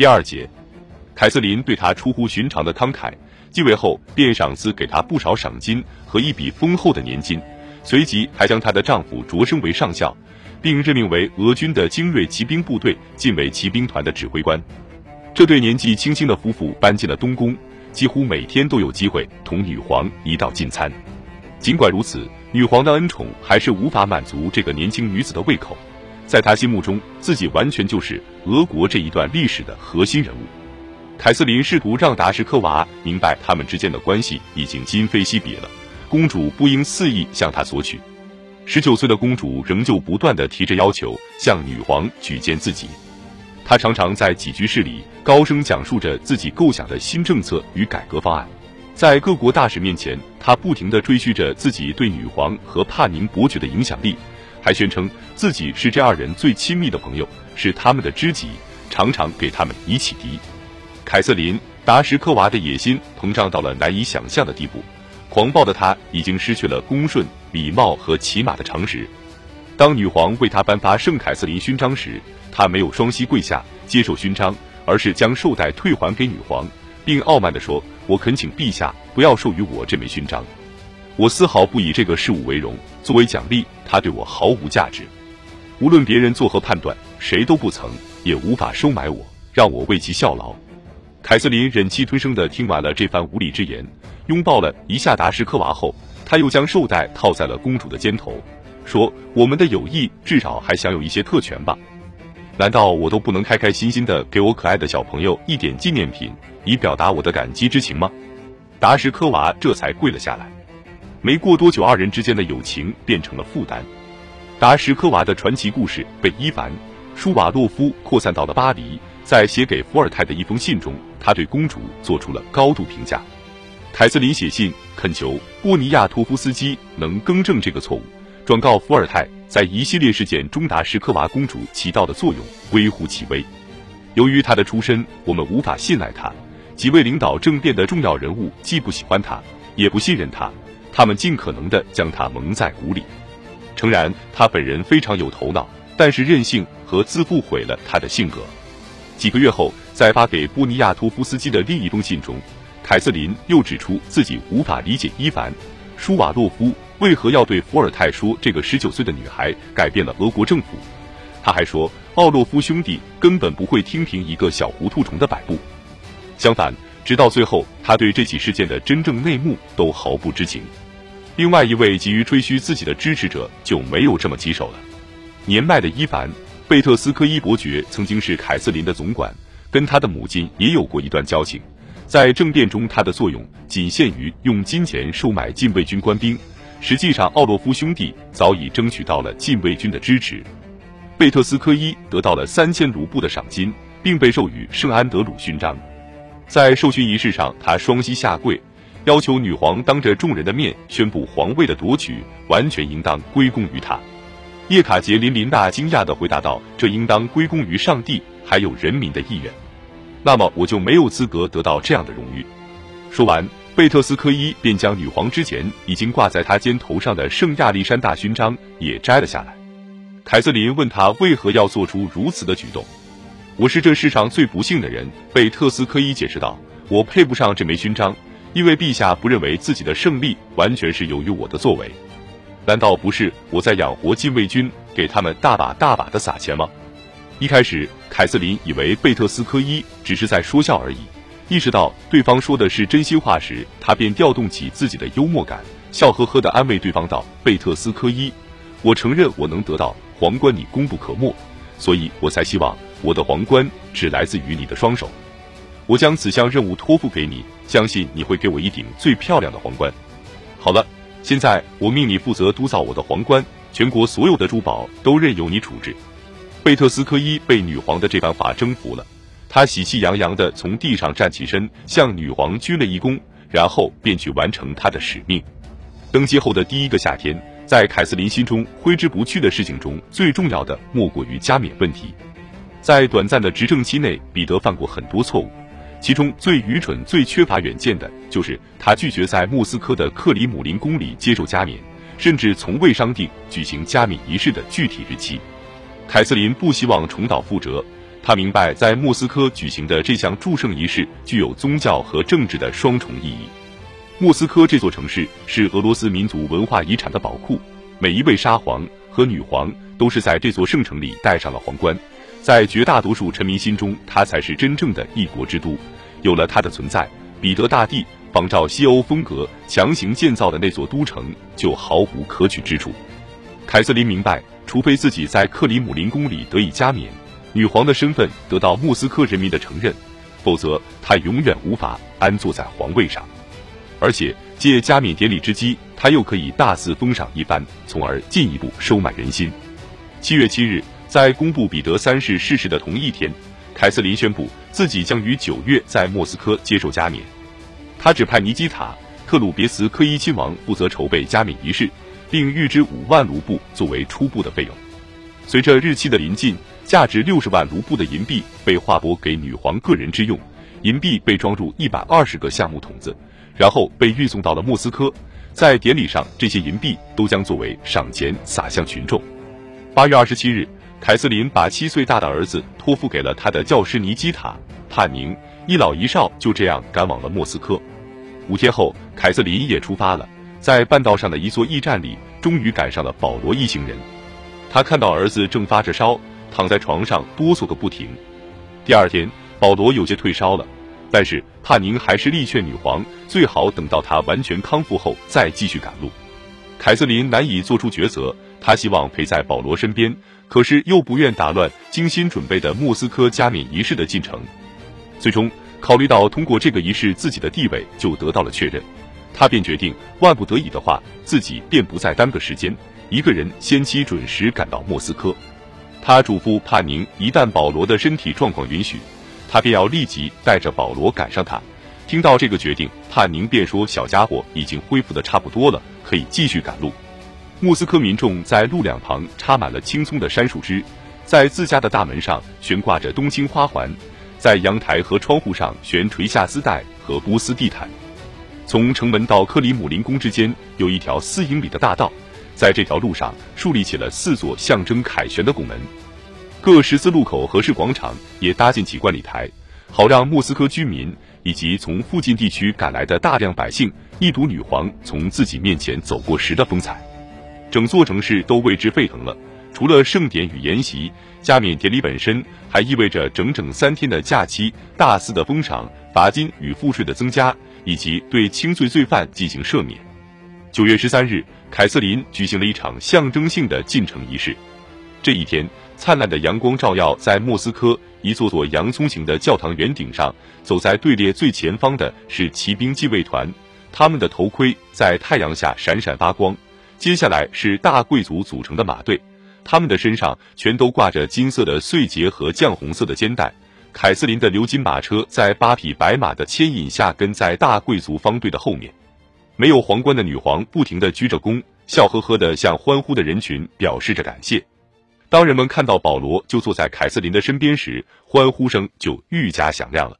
第二节，凯瑟琳对他出乎寻常的慷慨，继位后便赏赐给他不少赏金和一笔丰厚的年金，随即还将她的丈夫擢升为上校，并任命为俄军的精锐骑兵部队近卫骑兵团的指挥官。这对年纪轻轻的夫妇搬进了东宫，几乎每天都有机会同女皇一道进餐。尽管如此，女皇的恩宠还是无法满足这个年轻女子的胃口。在他心目中，自己完全就是俄国这一段历史的核心人物。凯瑟琳试图让达什科娃明白，他们之间的关系已经今非昔比了。公主不应肆意向他索取。十九岁的公主仍旧不断的提着要求，向女皇举荐自己。她常常在起居室里高声讲述着自己构想的新政策与改革方案。在各国大使面前，她不停地吹嘘着自己对女皇和帕宁伯爵的影响力，还宣称自己是这二人最亲密的朋友，是他们的知己，常常给他们以启迪。凯瑟琳·达什科娃的野心膨胀到了难以想象的地步，狂暴的她已经失去了恭顺、礼貌和骑马的常识。当女皇为她颁发圣凯瑟琳勋章时，她没有双膝跪下接受勋章，而是将绶带退还给女皇。并傲慢地说：“我恳请陛下不要授予我这枚勋章，我丝毫不以这个事物为荣。作为奖励，它对我毫无价值。无论别人作何判断，谁都不曾也无法收买我，让我为其效劳。”凯瑟琳忍气吞声地听完了这番无理之言，拥抱了一下达什科娃后，他又将绶带套在了公主的肩头，说：“我们的友谊至少还享有一些特权吧。”难道我都不能开开心心的给我可爱的小朋友一点纪念品，以表达我的感激之情吗？达什科娃这才跪了下来。没过多久，二人之间的友情变成了负担。达什科娃的传奇故事被伊凡·舒瓦洛夫扩散到了巴黎。在写给伏尔泰的一封信中，他对公主做出了高度评价。凯瑟琳写信恳求波尼亚托夫斯基能更正这个错误，转告伏尔泰。在一系列事件中，达什科娃公主起到的作用微乎其微。由于她的出身，我们无法信赖她。几位领导政变的重要人物既不喜欢她，也不信任她，他们尽可能的将他蒙在鼓里。诚然，他本人非常有头脑，但是任性和自负毁了他的性格。几个月后，在发给布尼亚托夫斯基的另一封信中，凯瑟琳又指出自己无法理解伊凡·舒瓦洛夫。为何要对伏尔泰说这个十九岁的女孩改变了俄国政府？他还说奥洛夫兄弟根本不会听凭一个小糊涂虫的摆布。相反，直到最后，他对这起事件的真正内幕都毫不知情。另外一位急于吹嘘自己的支持者就没有这么棘手了。年迈的伊凡·贝特斯科伊伯爵曾经是凯瑟琳的总管，跟他的母亲也有过一段交情。在政变中，他的作用仅限于用金钱收买禁卫军官兵。实际上，奥洛夫兄弟早已争取到了禁卫军的支持。贝特斯科伊得到了三千卢布的赏金，并被授予圣安德鲁勋章。在授勋仪式上，他双膝下跪，要求女皇当着众人的面宣布皇位的夺取完全应当归功于他。叶卡捷琳琳娜惊讶地回答道：“这应当归功于上帝，还有人民的意愿。那么，我就没有资格得到这样的荣誉。”说完。贝特斯科伊便将女皇之前已经挂在他肩头上的圣亚历山大勋章也摘了下来。凯瑟琳问他为何要做出如此的举动。我是这世上最不幸的人，贝特斯科伊解释道。我配不上这枚勋章，因为陛下不认为自己的胜利完全是由于我的作为。难道不是我在养活禁卫军，给他们大把大把的撒钱吗？一开始，凯瑟琳以为贝特斯科伊只是在说笑而已。意识到对方说的是真心话时，他便调动起自己的幽默感，笑呵呵地安慰对方道：“贝特斯科伊，我承认我能得到皇冠，你功不可没，所以我才希望我的皇冠只来自于你的双手。我将此项任务托付给你，相信你会给我一顶最漂亮的皇冠。好了，现在我命你负责督造我的皇冠，全国所有的珠宝都任由你处置。”贝特斯科伊被女皇的这番话征服了。他喜气洋洋地从地上站起身，向女皇鞠了一躬，然后便去完成他的使命。登基后的第一个夏天，在凯瑟琳心中挥之不去的事情中，最重要的莫过于加冕问题。在短暂的执政期内，彼得犯过很多错误，其中最愚蠢、最缺乏远见的就是他拒绝在莫斯科的克里姆林宫里接受加冕，甚至从未商定举行加冕仪式的具体日期。凯瑟琳不希望重蹈覆辙。他明白，在莫斯科举行的这项祝圣仪式具有宗教和政治的双重意义。莫斯科这座城市是俄罗斯民族文化遗产的宝库，每一位沙皇和女皇都是在这座圣城里戴上了皇冠，在绝大多数臣民心中，它才是真正的一国之都。有了它的存在，彼得大帝仿照西欧风格强行建造的那座都城就毫无可取之处。凯瑟琳明白，除非自己在克里姆林宫里得以加冕。女皇的身份得到莫斯科人民的承认，否则她永远无法安坐在皇位上。而且借加冕典礼之机，她又可以大肆封赏一番，从而进一步收买人心。七月七日，在公布彼得三世逝世的同一天，凯瑟琳宣布自己将于九月在莫斯科接受加冕。他指派尼基塔·特鲁别茨科伊亲王负责筹备加冕仪式，并预支五万卢布作为初步的费用。随着日期的临近。价值六十万卢布的银币被划拨给女皇个人之用，银币被装入一百二十个橡木桶子，然后被运送到了莫斯科。在典礼上，这些银币都将作为赏钱撒向群众。八月二十七日，凯瑟琳把七岁大的儿子托付给了他的教师尼基塔·帕宁，一老一少就这样赶往了莫斯科。五天后，凯瑟琳也出发了，在半道上的一座驿站里，终于赶上了保罗一行人。他看到儿子正发着烧。躺在床上哆嗦个不停。第二天，保罗有些退烧了，但是帕宁还是力劝女皇最好等到他完全康复后再继续赶路。凯瑟琳难以做出抉择，他希望陪在保罗身边，可是又不愿打乱精心准备的莫斯科加冕仪式的进程。最终，考虑到通过这个仪式自己的地位就得到了确认，他便决定万不得已的话，自己便不再耽搁时间，一个人先期准时赶到莫斯科。他嘱咐帕宁，一旦保罗的身体状况允许，他便要立即带着保罗赶上他。听到这个决定，帕宁便说：“小家伙已经恢复的差不多了，可以继续赶路。”莫斯科民众在路两旁插满了青葱的杉树枝，在自家的大门上悬挂着冬青花环，在阳台和窗户上悬垂下丝带和波斯地毯。从城门到克里姆林宫之间有一条四英里的大道。在这条路上树立起了四座象征凯旋的拱门，各十字路口和市广场也搭建起观礼台，好让莫斯科居民以及从附近地区赶来的大量百姓一睹女皇从自己面前走过时的风采。整座城市都为之沸腾了。除了盛典与筵席，加冕典礼本身还意味着整整三天的假期、大肆的封赏、罚金与赋税的增加，以及对轻罪罪犯进行赦免。九月十三日。凯瑟琳举行了一场象征性的进城仪式。这一天，灿烂的阳光照耀在莫斯科一座座洋葱形的教堂圆顶上。走在队列最前方的是骑兵继卫团，他们的头盔在太阳下闪闪发光。接下来是大贵族组成的马队，他们的身上全都挂着金色的穗结和绛红色的肩带。凯瑟琳的鎏金马车在八匹白马的牵引下跟在大贵族方队的后面。没有皇冠的女皇不停地鞠着躬，笑呵呵地向欢呼的人群表示着感谢。当人们看到保罗就坐在凯瑟琳的身边时，欢呼声就愈加响亮了。